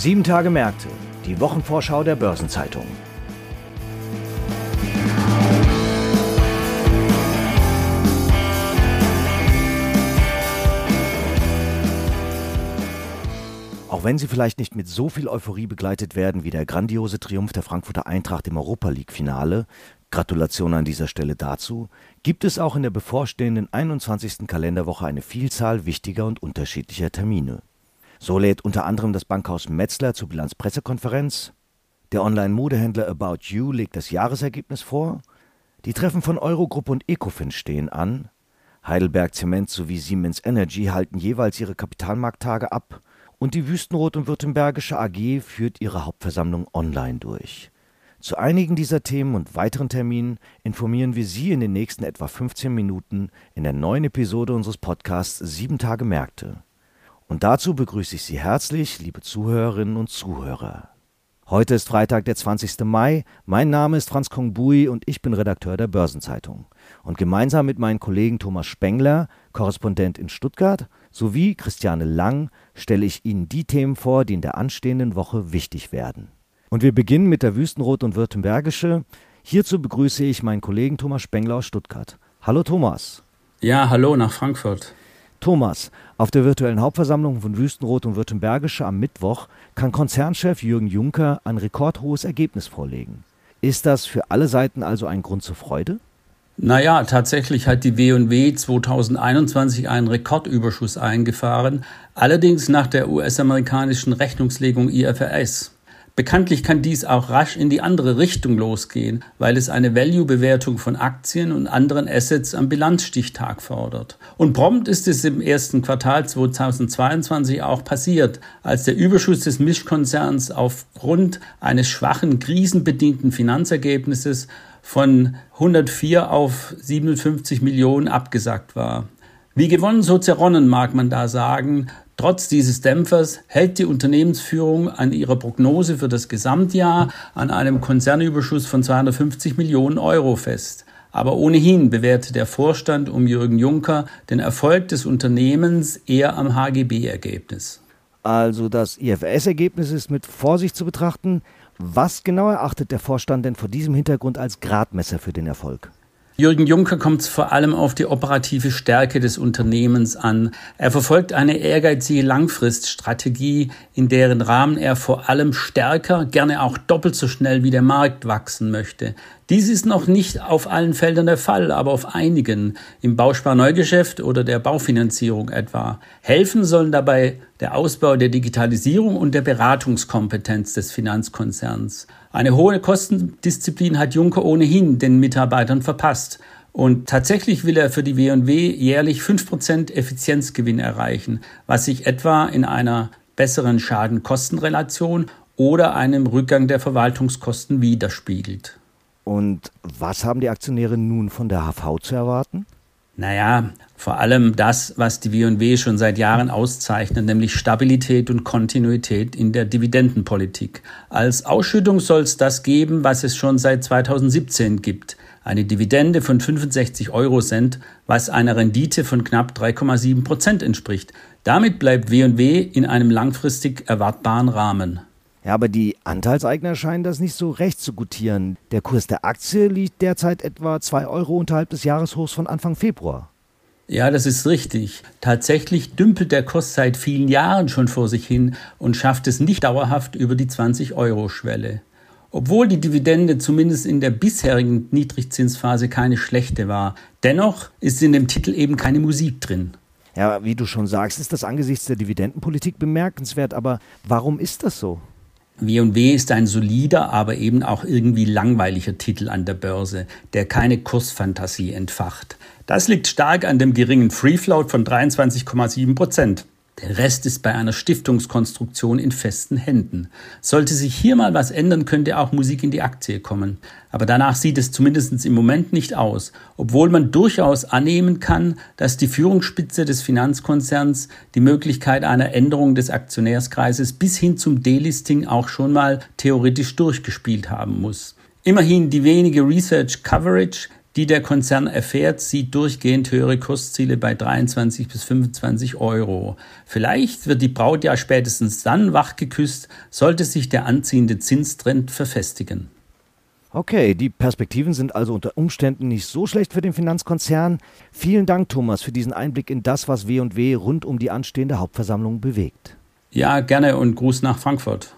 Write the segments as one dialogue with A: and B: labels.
A: Sieben Tage Märkte, die Wochenvorschau der Börsenzeitung. Auch wenn sie vielleicht nicht mit so viel Euphorie begleitet werden wie der grandiose Triumph der Frankfurter Eintracht im Europa League-Finale, Gratulation an dieser Stelle dazu, gibt es auch in der bevorstehenden 21. Kalenderwoche eine Vielzahl wichtiger und unterschiedlicher Termine. So lädt unter anderem das Bankhaus Metzler zur Bilanzpressekonferenz, der Online-Modehändler About You legt das Jahresergebnis vor, die Treffen von Eurogruppe und Ecofin stehen an, Heidelberg Zement sowie Siemens Energy halten jeweils ihre Kapitalmarkttage ab und die Wüstenrot und Württembergische AG führt ihre Hauptversammlung online durch. Zu einigen dieser Themen und weiteren Terminen informieren wir Sie in den nächsten etwa 15 Minuten in der neuen Episode unseres Podcasts Sieben Tage Märkte. Und dazu begrüße ich Sie herzlich, liebe Zuhörerinnen und Zuhörer. Heute ist Freitag, der 20. Mai. Mein Name ist Franz Kongbui und ich bin Redakteur der Börsenzeitung. Und gemeinsam mit meinen Kollegen Thomas Spengler, Korrespondent in Stuttgart, sowie Christiane Lang stelle ich Ihnen die Themen vor, die in der anstehenden Woche wichtig werden. Und wir beginnen mit der Wüstenrot und Württembergische. Hierzu begrüße ich meinen Kollegen Thomas Spengler aus Stuttgart. Hallo Thomas.
B: Ja, hallo nach Frankfurt.
A: Thomas, auf der virtuellen Hauptversammlung von Wüstenrot und Württembergische am Mittwoch kann Konzernchef Jürgen Juncker ein rekordhohes Ergebnis vorlegen. Ist das für alle Seiten also ein Grund zur Freude?
B: Naja, tatsächlich hat die W&W 2021 einen Rekordüberschuss eingefahren, allerdings nach der US-amerikanischen Rechnungslegung IFRS. Bekanntlich kann dies auch rasch in die andere Richtung losgehen, weil es eine Value-Bewertung von Aktien und anderen Assets am Bilanzstichtag fordert. Und prompt ist es im ersten Quartal 2022 auch passiert, als der Überschuss des Mischkonzerns aufgrund eines schwachen, krisenbedingten Finanzergebnisses von 104 auf 57 Millionen abgesagt war. Wie gewonnen, so zerronnen, mag man da sagen. Trotz dieses Dämpfers hält die Unternehmensführung an ihrer Prognose für das Gesamtjahr an einem Konzernüberschuss von 250 Millionen Euro fest. Aber ohnehin bewertet der Vorstand um Jürgen Juncker den Erfolg des Unternehmens eher am HGB-Ergebnis.
A: Also das IFRS-Ergebnis ist mit Vorsicht zu betrachten. Was genau erachtet der Vorstand denn vor diesem Hintergrund als Gradmesser für den Erfolg?
B: Jürgen Juncker kommt vor allem auf die operative Stärke des Unternehmens an. Er verfolgt eine ehrgeizige Langfriststrategie, in deren Rahmen er vor allem stärker, gerne auch doppelt so schnell wie der Markt wachsen möchte. Dies ist noch nicht auf allen Feldern der Fall, aber auf einigen, im Bausparneugeschäft oder der Baufinanzierung etwa. Helfen sollen dabei der Ausbau der Digitalisierung und der Beratungskompetenz des Finanzkonzerns. Eine hohe Kostendisziplin hat Juncker ohnehin den Mitarbeitern verpasst. Und tatsächlich will er für die W&W jährlich 5% Effizienzgewinn erreichen, was sich etwa in einer besseren Schaden-Kosten-Relation oder einem Rückgang der Verwaltungskosten widerspiegelt.
A: Und was haben die Aktionäre nun von der HV zu erwarten?
B: Naja, vor allem das, was die W&W schon seit Jahren auszeichnet, nämlich Stabilität und Kontinuität in der Dividendenpolitik. Als Ausschüttung soll es das geben, was es schon seit 2017 gibt. Eine Dividende von 65 Euro Cent, was einer Rendite von knapp 3,7 Prozent entspricht. Damit bleibt W&W in einem langfristig erwartbaren Rahmen.
A: Ja, aber die Anteilseigner scheinen das nicht so recht zu gutieren. Der Kurs der Aktie liegt derzeit etwa 2 Euro unterhalb des Jahreshochs von Anfang Februar.
B: Ja, das ist richtig. Tatsächlich dümpelt der Kurs seit vielen Jahren schon vor sich hin und schafft es nicht dauerhaft über die 20-Euro-Schwelle. Obwohl die Dividende zumindest in der bisherigen Niedrigzinsphase keine schlechte war, dennoch ist in dem Titel eben keine Musik drin.
A: Ja, wie du schon sagst, ist das angesichts der Dividendenpolitik bemerkenswert, aber warum ist das so?
B: W&W ist ein solider, aber eben auch irgendwie langweiliger Titel an der Börse, der keine Kursfantasie entfacht. Das liegt stark an dem geringen Free Float von 23,7 Prozent. Der Rest ist bei einer Stiftungskonstruktion in festen Händen. Sollte sich hier mal was ändern, könnte auch Musik in die Aktie kommen. Aber danach sieht es zumindest im Moment nicht aus, obwohl man durchaus annehmen kann, dass die Führungsspitze des Finanzkonzerns die Möglichkeit einer Änderung des Aktionärskreises bis hin zum Delisting auch schon mal theoretisch durchgespielt haben muss. Immerhin die wenige Research Coverage die der Konzern erfährt, sieht durchgehend höhere Kursziele bei 23 bis 25 Euro. Vielleicht wird die Braut ja spätestens dann wachgeküsst, sollte sich der anziehende Zinstrend verfestigen.
A: Okay, die Perspektiven sind also unter Umständen nicht so schlecht für den Finanzkonzern. Vielen Dank, Thomas, für diesen Einblick in das, was W&W rund um die anstehende Hauptversammlung bewegt.
B: Ja, gerne und Gruß nach Frankfurt.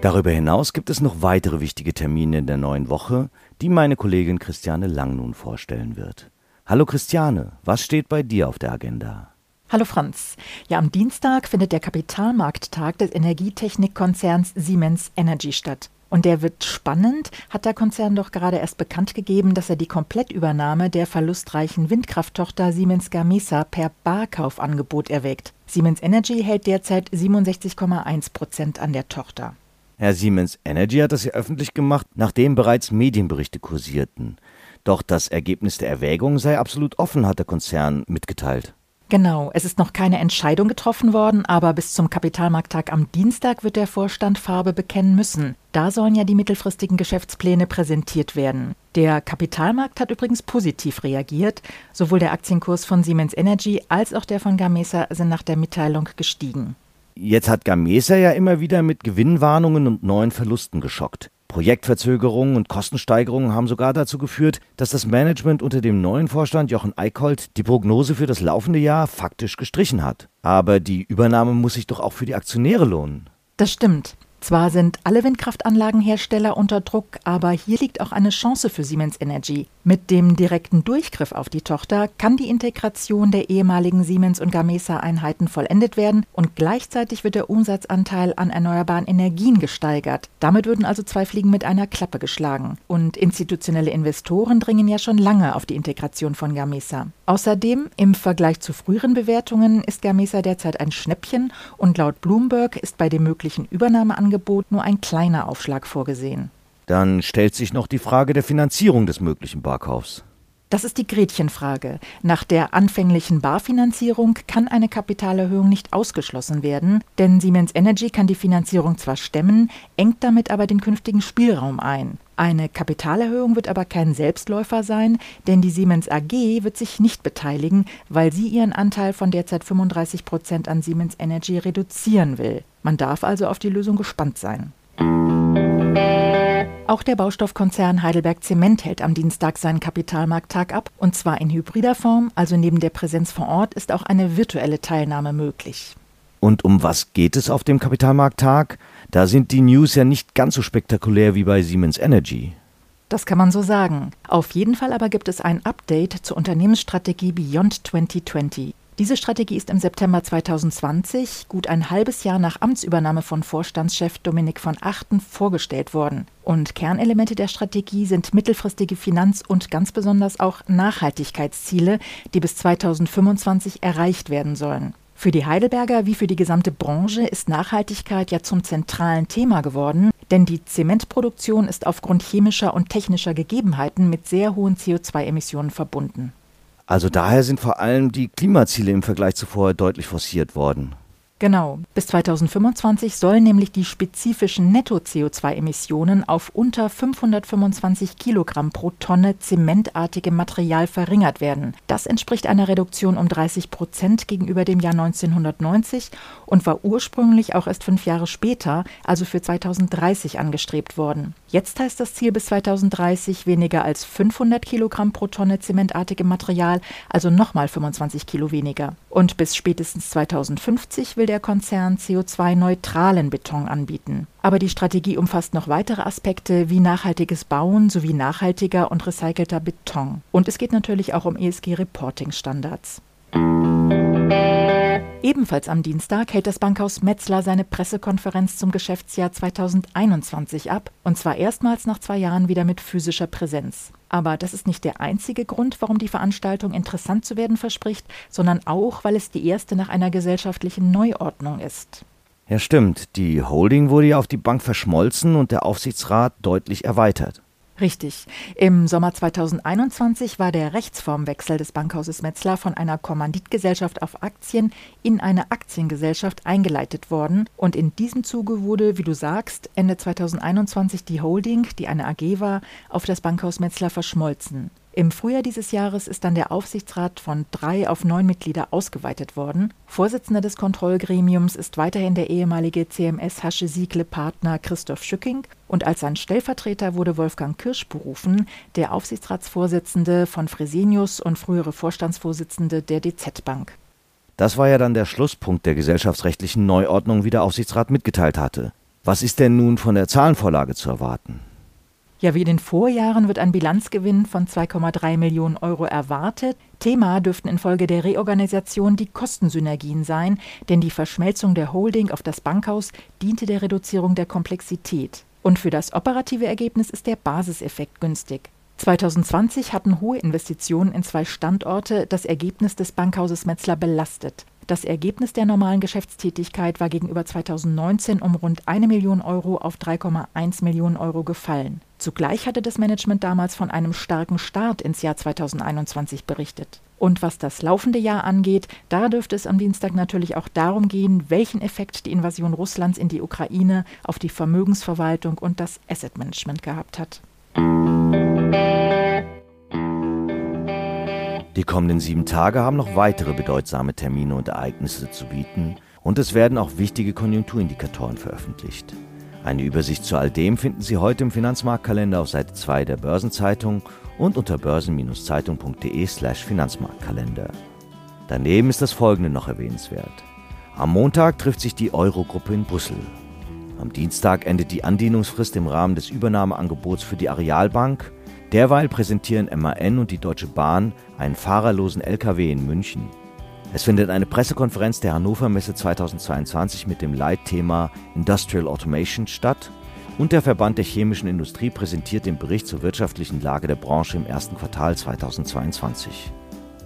A: Darüber hinaus gibt es noch weitere wichtige Termine in der neuen Woche, die meine Kollegin Christiane Lang nun vorstellen wird. Hallo Christiane, was steht bei dir auf der Agenda?
C: Hallo Franz. Ja, am Dienstag findet der Kapitalmarkttag des Energietechnikkonzerns Siemens Energy statt. Und der wird spannend, hat der Konzern doch gerade erst bekannt gegeben, dass er die Komplettübernahme der verlustreichen Windkrafttochter Siemens Gamesa per Barkaufangebot erwägt. Siemens Energy hält derzeit 67,1 Prozent an der Tochter.
A: Herr Siemens Energy hat das ja öffentlich gemacht, nachdem bereits Medienberichte kursierten. Doch das Ergebnis der Erwägung sei absolut offen, hat der Konzern mitgeteilt.
C: Genau, es ist noch keine Entscheidung getroffen worden, aber bis zum Kapitalmarkttag am Dienstag wird der Vorstand Farbe bekennen müssen. Da sollen ja die mittelfristigen Geschäftspläne präsentiert werden. Der Kapitalmarkt hat übrigens positiv reagiert. Sowohl der Aktienkurs von Siemens Energy als auch der von Gamesa sind nach der Mitteilung gestiegen.
A: Jetzt hat Gamesa ja immer wieder mit Gewinnwarnungen und neuen Verlusten geschockt. Projektverzögerungen und Kostensteigerungen haben sogar dazu geführt, dass das Management unter dem neuen Vorstand Jochen Eickholt die Prognose für das laufende Jahr faktisch gestrichen hat. Aber die Übernahme muss sich doch auch für die Aktionäre lohnen.
C: Das stimmt. Zwar sind alle Windkraftanlagenhersteller unter Druck, aber hier liegt auch eine Chance für Siemens Energy. Mit dem direkten Durchgriff auf die Tochter kann die Integration der ehemaligen Siemens- und Gamesa-Einheiten vollendet werden und gleichzeitig wird der Umsatzanteil an erneuerbaren Energien gesteigert. Damit würden also zwei Fliegen mit einer Klappe geschlagen. Und institutionelle Investoren dringen ja schon lange auf die Integration von Gamesa. Außerdem, im Vergleich zu früheren Bewertungen, ist Gamesa derzeit ein Schnäppchen und laut Bloomberg ist bei dem möglichen Übernahmeangebot Angebot nur ein kleiner Aufschlag vorgesehen.
A: Dann stellt sich noch die Frage der Finanzierung des möglichen Barkaufs.
C: Das ist die Gretchenfrage. Nach der anfänglichen Barfinanzierung kann eine Kapitalerhöhung nicht ausgeschlossen werden, denn Siemens Energy kann die Finanzierung zwar stemmen, engt damit aber den künftigen Spielraum ein. Eine Kapitalerhöhung wird aber kein Selbstläufer sein, denn die Siemens AG wird sich nicht beteiligen, weil sie ihren Anteil von derzeit 35 Prozent an Siemens Energy reduzieren will. Man darf also auf die Lösung gespannt sein. Auch der Baustoffkonzern Heidelberg Zement hält am Dienstag seinen Kapitalmarkttag ab, und zwar in hybrider Form, also neben der Präsenz vor Ort ist auch eine virtuelle Teilnahme möglich.
A: Und um was geht es auf dem Kapitalmarkttag? Da sind die News ja nicht ganz so spektakulär wie bei Siemens Energy.
C: Das kann man so sagen. Auf jeden Fall aber gibt es ein Update zur Unternehmensstrategie Beyond 2020. Diese Strategie ist im September 2020, gut ein halbes Jahr nach Amtsübernahme von Vorstandschef Dominik von Achten, vorgestellt worden. Und Kernelemente der Strategie sind mittelfristige Finanz- und ganz besonders auch Nachhaltigkeitsziele, die bis 2025 erreicht werden sollen. Für die Heidelberger wie für die gesamte Branche ist Nachhaltigkeit ja zum zentralen Thema geworden, denn die Zementproduktion ist aufgrund chemischer und technischer Gegebenheiten mit sehr hohen CO2-Emissionen verbunden.
A: Also daher sind vor allem die Klimaziele im Vergleich zu vorher deutlich forciert worden.
C: Genau. Bis 2025 sollen nämlich die spezifischen Netto-CO2-Emissionen auf unter 525 Kilogramm pro Tonne zementartigem Material verringert werden. Das entspricht einer Reduktion um 30 Prozent gegenüber dem Jahr 1990 und war ursprünglich auch erst fünf Jahre später, also für 2030, angestrebt worden. Jetzt heißt das Ziel bis 2030 weniger als 500 Kilogramm pro Tonne zementartigem Material, also nochmal 25 Kilo weniger. Und bis spätestens 2050 will der Konzern CO2-neutralen Beton anbieten. Aber die Strategie umfasst noch weitere Aspekte wie nachhaltiges Bauen sowie nachhaltiger und recycelter Beton. Und es geht natürlich auch um ESG-Reporting-Standards. Ebenfalls am Dienstag hält das Bankhaus Metzler seine Pressekonferenz zum Geschäftsjahr 2021 ab, und zwar erstmals nach zwei Jahren wieder mit physischer Präsenz. Aber das ist nicht der einzige Grund, warum die Veranstaltung interessant zu werden verspricht, sondern auch, weil es die erste nach einer gesellschaftlichen Neuordnung ist.
A: Ja, stimmt. Die Holding wurde ja auf die Bank verschmolzen und der Aufsichtsrat deutlich erweitert.
C: Richtig. Im Sommer 2021 war der Rechtsformwechsel des Bankhauses Metzler von einer Kommanditgesellschaft auf Aktien in eine Aktiengesellschaft eingeleitet worden. Und in diesem Zuge wurde, wie du sagst, Ende 2021 die Holding, die eine AG war, auf das Bankhaus Metzler verschmolzen. Im Frühjahr dieses Jahres ist dann der Aufsichtsrat von drei auf neun Mitglieder ausgeweitet worden. Vorsitzender des Kontrollgremiums ist weiterhin der ehemalige CMS Hasche Siegle Partner Christoph Schücking und als sein Stellvertreter wurde Wolfgang Kirsch berufen, der Aufsichtsratsvorsitzende von Fresenius und frühere Vorstandsvorsitzende der DZ Bank.
A: Das war ja dann der Schlusspunkt der gesellschaftsrechtlichen Neuordnung, wie der Aufsichtsrat mitgeteilt hatte. Was ist denn nun von der Zahlenvorlage zu erwarten?
C: Ja, wie in den Vorjahren wird ein Bilanzgewinn von 2,3 Millionen Euro erwartet. Thema dürften infolge der Reorganisation die Kostensynergien sein, denn die Verschmelzung der Holding auf das Bankhaus diente der Reduzierung der Komplexität. Und für das operative Ergebnis ist der Basiseffekt günstig. 2020 hatten hohe Investitionen in zwei Standorte das Ergebnis des Bankhauses Metzler belastet. Das Ergebnis der normalen Geschäftstätigkeit war gegenüber 2019 um rund eine Million Euro auf 3,1 Millionen Euro gefallen. Zugleich hatte das Management damals von einem starken Start ins Jahr 2021 berichtet. Und was das laufende Jahr angeht, da dürfte es am Dienstag natürlich auch darum gehen, welchen Effekt die Invasion Russlands in die Ukraine auf die Vermögensverwaltung und das Asset Management gehabt hat.
A: Die kommenden sieben Tage haben noch weitere bedeutsame Termine und Ereignisse zu bieten und es werden auch wichtige Konjunkturindikatoren veröffentlicht. Eine Übersicht zu all dem finden Sie heute im Finanzmarktkalender auf Seite 2 der Börsenzeitung und unter börsen-zeitung.de/slash Finanzmarktkalender. Daneben ist das folgende noch erwähnenswert. Am Montag trifft sich die Eurogruppe in Brüssel. Am Dienstag endet die Andienungsfrist im Rahmen des Übernahmeangebots für die Arealbank. Derweil präsentieren MAN und die Deutsche Bahn einen fahrerlosen LKW in München. Es findet eine Pressekonferenz der Hannover Messe 2022 mit dem Leitthema Industrial Automation statt und der Verband der chemischen Industrie präsentiert den Bericht zur wirtschaftlichen Lage der Branche im ersten Quartal 2022.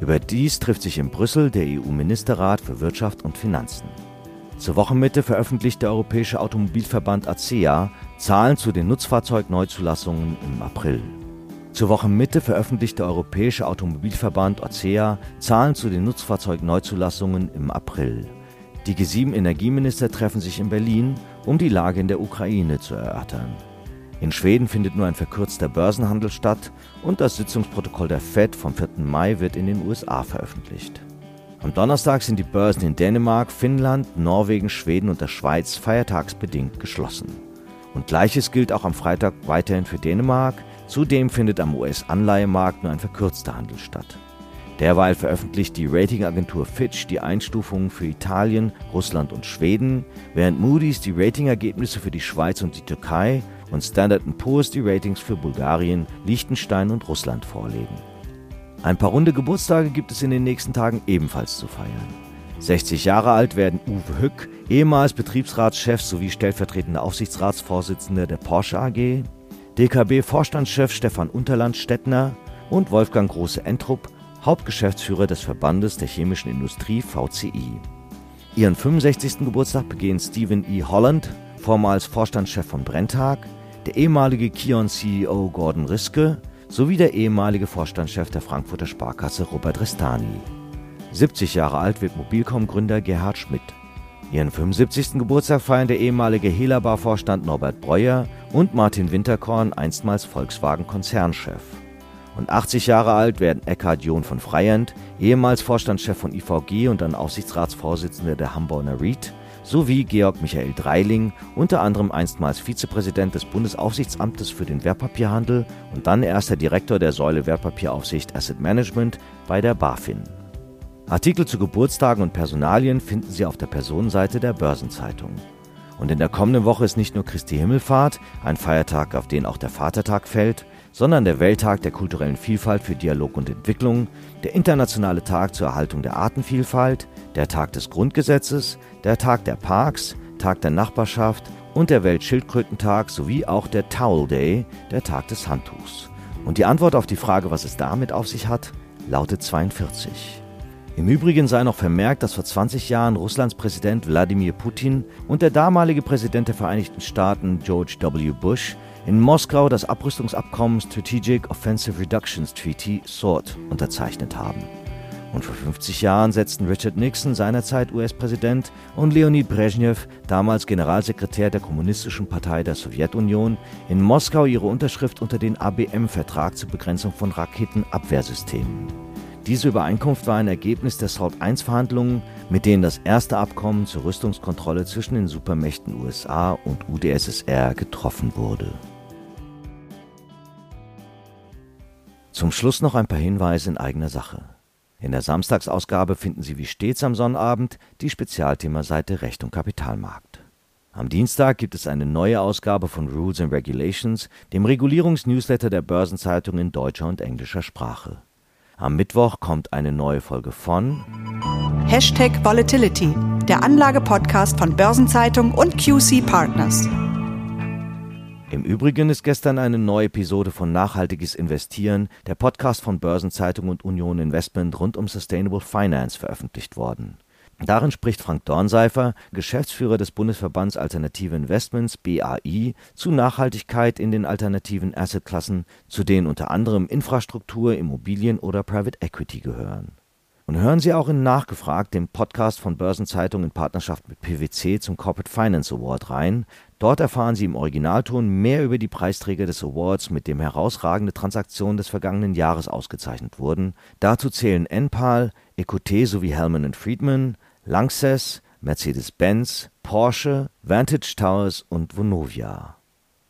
A: Überdies trifft sich in Brüssel der EU-Ministerrat für Wirtschaft und Finanzen. Zur Wochenmitte veröffentlicht der Europäische Automobilverband ACEA Zahlen zu den Nutzfahrzeugneuzulassungen im April. Zur Wochenmitte veröffentlicht der Europäische Automobilverband (ACEA) Zahlen zu den Nutzfahrzeugneuzulassungen im April. Die G7-Energieminister treffen sich in Berlin, um die Lage in der Ukraine zu erörtern. In Schweden findet nur ein verkürzter Börsenhandel statt und das Sitzungsprotokoll der Fed vom 4. Mai wird in den USA veröffentlicht. Am Donnerstag sind die Börsen in Dänemark, Finnland, Norwegen, Schweden und der Schweiz feiertagsbedingt geschlossen. Und gleiches gilt auch am Freitag weiterhin für Dänemark, Zudem findet am US-Anleihemarkt nur ein verkürzter Handel statt. Derweil veröffentlicht die Ratingagentur Fitch die Einstufungen für Italien, Russland und Schweden, während Moody's die Ratingergebnisse für die Schweiz und die Türkei und Standard Poor's die Ratings für Bulgarien, Liechtenstein und Russland vorlegen. Ein paar runde Geburtstage gibt es in den nächsten Tagen ebenfalls zu feiern. 60 Jahre alt werden Uwe Hück, ehemals Betriebsratschef sowie stellvertretender Aufsichtsratsvorsitzender der Porsche AG, DKB-Vorstandschef Stefan Unterland-Stettner und Wolfgang Große-Entrup, Hauptgeschäftsführer des Verbandes der chemischen Industrie VCI. Ihren 65. Geburtstag begehen Stephen E. Holland, vormals Vorstandschef von Brenntag, der ehemalige Kion-CEO Gordon Riske sowie der ehemalige Vorstandschef der Frankfurter Sparkasse Robert Restani. 70 Jahre alt wird Mobilcom-Gründer Gerhard Schmidt. Ihren 75. Geburtstag feiern der ehemalige Helabar-Vorstand Norbert Breuer und Martin Winterkorn, einstmals Volkswagen-Konzernchef. Und 80 Jahre alt werden Eckhard John von Freyend, ehemals Vorstandschef von IVG und dann Aufsichtsratsvorsitzender der Hamburger REIT, sowie Georg Michael Dreiling, unter anderem einstmals Vizepräsident des Bundesaufsichtsamtes für den Wertpapierhandel und dann erster Direktor der Säule Wertpapieraufsicht Asset Management bei der BaFin. Artikel zu Geburtstagen und Personalien finden Sie auf der Personenseite der Börsenzeitung. Und in der kommenden Woche ist nicht nur Christi Himmelfahrt, ein Feiertag, auf den auch der Vatertag fällt, sondern der Welttag der kulturellen Vielfalt für Dialog und Entwicklung, der internationale Tag zur Erhaltung der Artenvielfalt, der Tag des Grundgesetzes, der Tag der Parks, Tag der Nachbarschaft und der Weltschildkrötentag sowie auch der Towel Day, der Tag des Handtuchs. Und die Antwort auf die Frage, was es damit auf sich hat, lautet 42. Im Übrigen sei noch vermerkt, dass vor 20 Jahren Russlands Präsident Wladimir Putin und der damalige Präsident der Vereinigten Staaten George W. Bush in Moskau das Abrüstungsabkommen Strategic Offensive Reductions Treaty SWORD unterzeichnet haben. Und vor 50 Jahren setzten Richard Nixon, seinerzeit US-Präsident, und Leonid Brezhnev, damals Generalsekretär der Kommunistischen Partei der Sowjetunion, in Moskau ihre Unterschrift unter den ABM-Vertrag zur Begrenzung von Raketenabwehrsystemen. Diese Übereinkunft war ein Ergebnis der SALT-I-Verhandlungen, mit denen das erste Abkommen zur Rüstungskontrolle zwischen den Supermächten USA und UdSSR getroffen wurde. Zum Schluss noch ein paar Hinweise in eigener Sache. In der Samstagsausgabe finden Sie wie stets am Sonnabend die Spezialthemaseite Recht und Kapitalmarkt. Am Dienstag gibt es eine neue Ausgabe von Rules and Regulations, dem Regulierungsnewsletter der Börsenzeitung in deutscher und englischer Sprache. Am Mittwoch kommt eine neue Folge von
D: Hashtag Volatility, der Anlagepodcast von Börsenzeitung und QC Partners.
A: Im Übrigen ist gestern eine neue Episode von Nachhaltiges Investieren, der Podcast von Börsenzeitung und Union Investment rund um Sustainable Finance veröffentlicht worden. Darin spricht Frank Dornseifer, Geschäftsführer des Bundesverbands Alternative Investments BAI, zu Nachhaltigkeit in den alternativen Assetklassen, zu denen unter anderem Infrastruktur, Immobilien oder Private Equity gehören. Und hören Sie auch in Nachgefragt, dem Podcast von Börsenzeitung in Partnerschaft mit PwC zum Corporate Finance Award rein. Dort erfahren Sie im Originalton mehr über die Preisträger des Awards, mit dem herausragende Transaktionen des vergangenen Jahres ausgezeichnet wurden. Dazu zählen Enpal, Ecoute sowie Hellman Friedman, Lanxess, Mercedes-Benz, Porsche, Vantage Towers und Vonovia.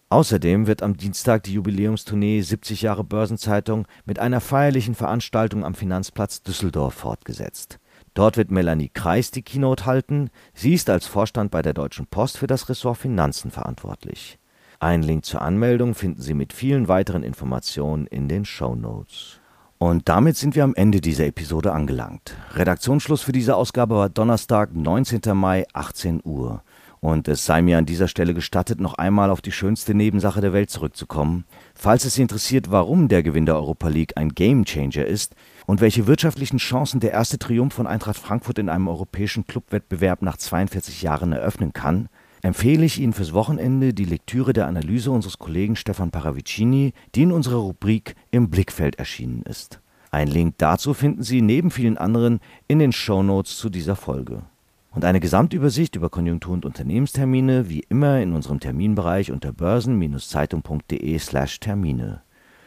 A: Außerdem wird am Dienstag die Jubiläumstournee 70 Jahre Börsenzeitung mit einer feierlichen Veranstaltung am Finanzplatz Düsseldorf fortgesetzt. Dort wird Melanie Kreis die Keynote halten. Sie ist als Vorstand bei der Deutschen Post für das Ressort Finanzen verantwortlich. Einen Link zur Anmeldung finden Sie mit vielen weiteren Informationen in den Show Notes. Und damit sind wir am Ende dieser Episode angelangt. Redaktionsschluss für diese Ausgabe war Donnerstag, 19. Mai, 18 Uhr. Und es sei mir an dieser Stelle gestattet, noch einmal auf die schönste Nebensache der Welt zurückzukommen. Falls es Sie interessiert, warum der Gewinn der Europa League ein Gamechanger ist und welche wirtschaftlichen Chancen der erste Triumph von Eintracht Frankfurt in einem europäischen Clubwettbewerb nach 42 Jahren eröffnen kann, empfehle ich Ihnen fürs Wochenende die Lektüre der Analyse unseres Kollegen Stefan Paravicini, die in unserer Rubrik Im Blickfeld erschienen ist. Ein Link dazu finden Sie neben vielen anderen in den Shownotes zu dieser Folge. Und eine Gesamtübersicht über Konjunktur- und Unternehmenstermine wie immer in unserem Terminbereich unter börsen-zeitung.de/termine.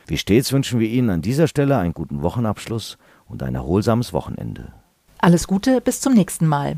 A: Wie stets wünschen wir Ihnen an dieser Stelle einen guten Wochenabschluss und ein erholsames Wochenende.
C: Alles Gute, bis zum nächsten Mal.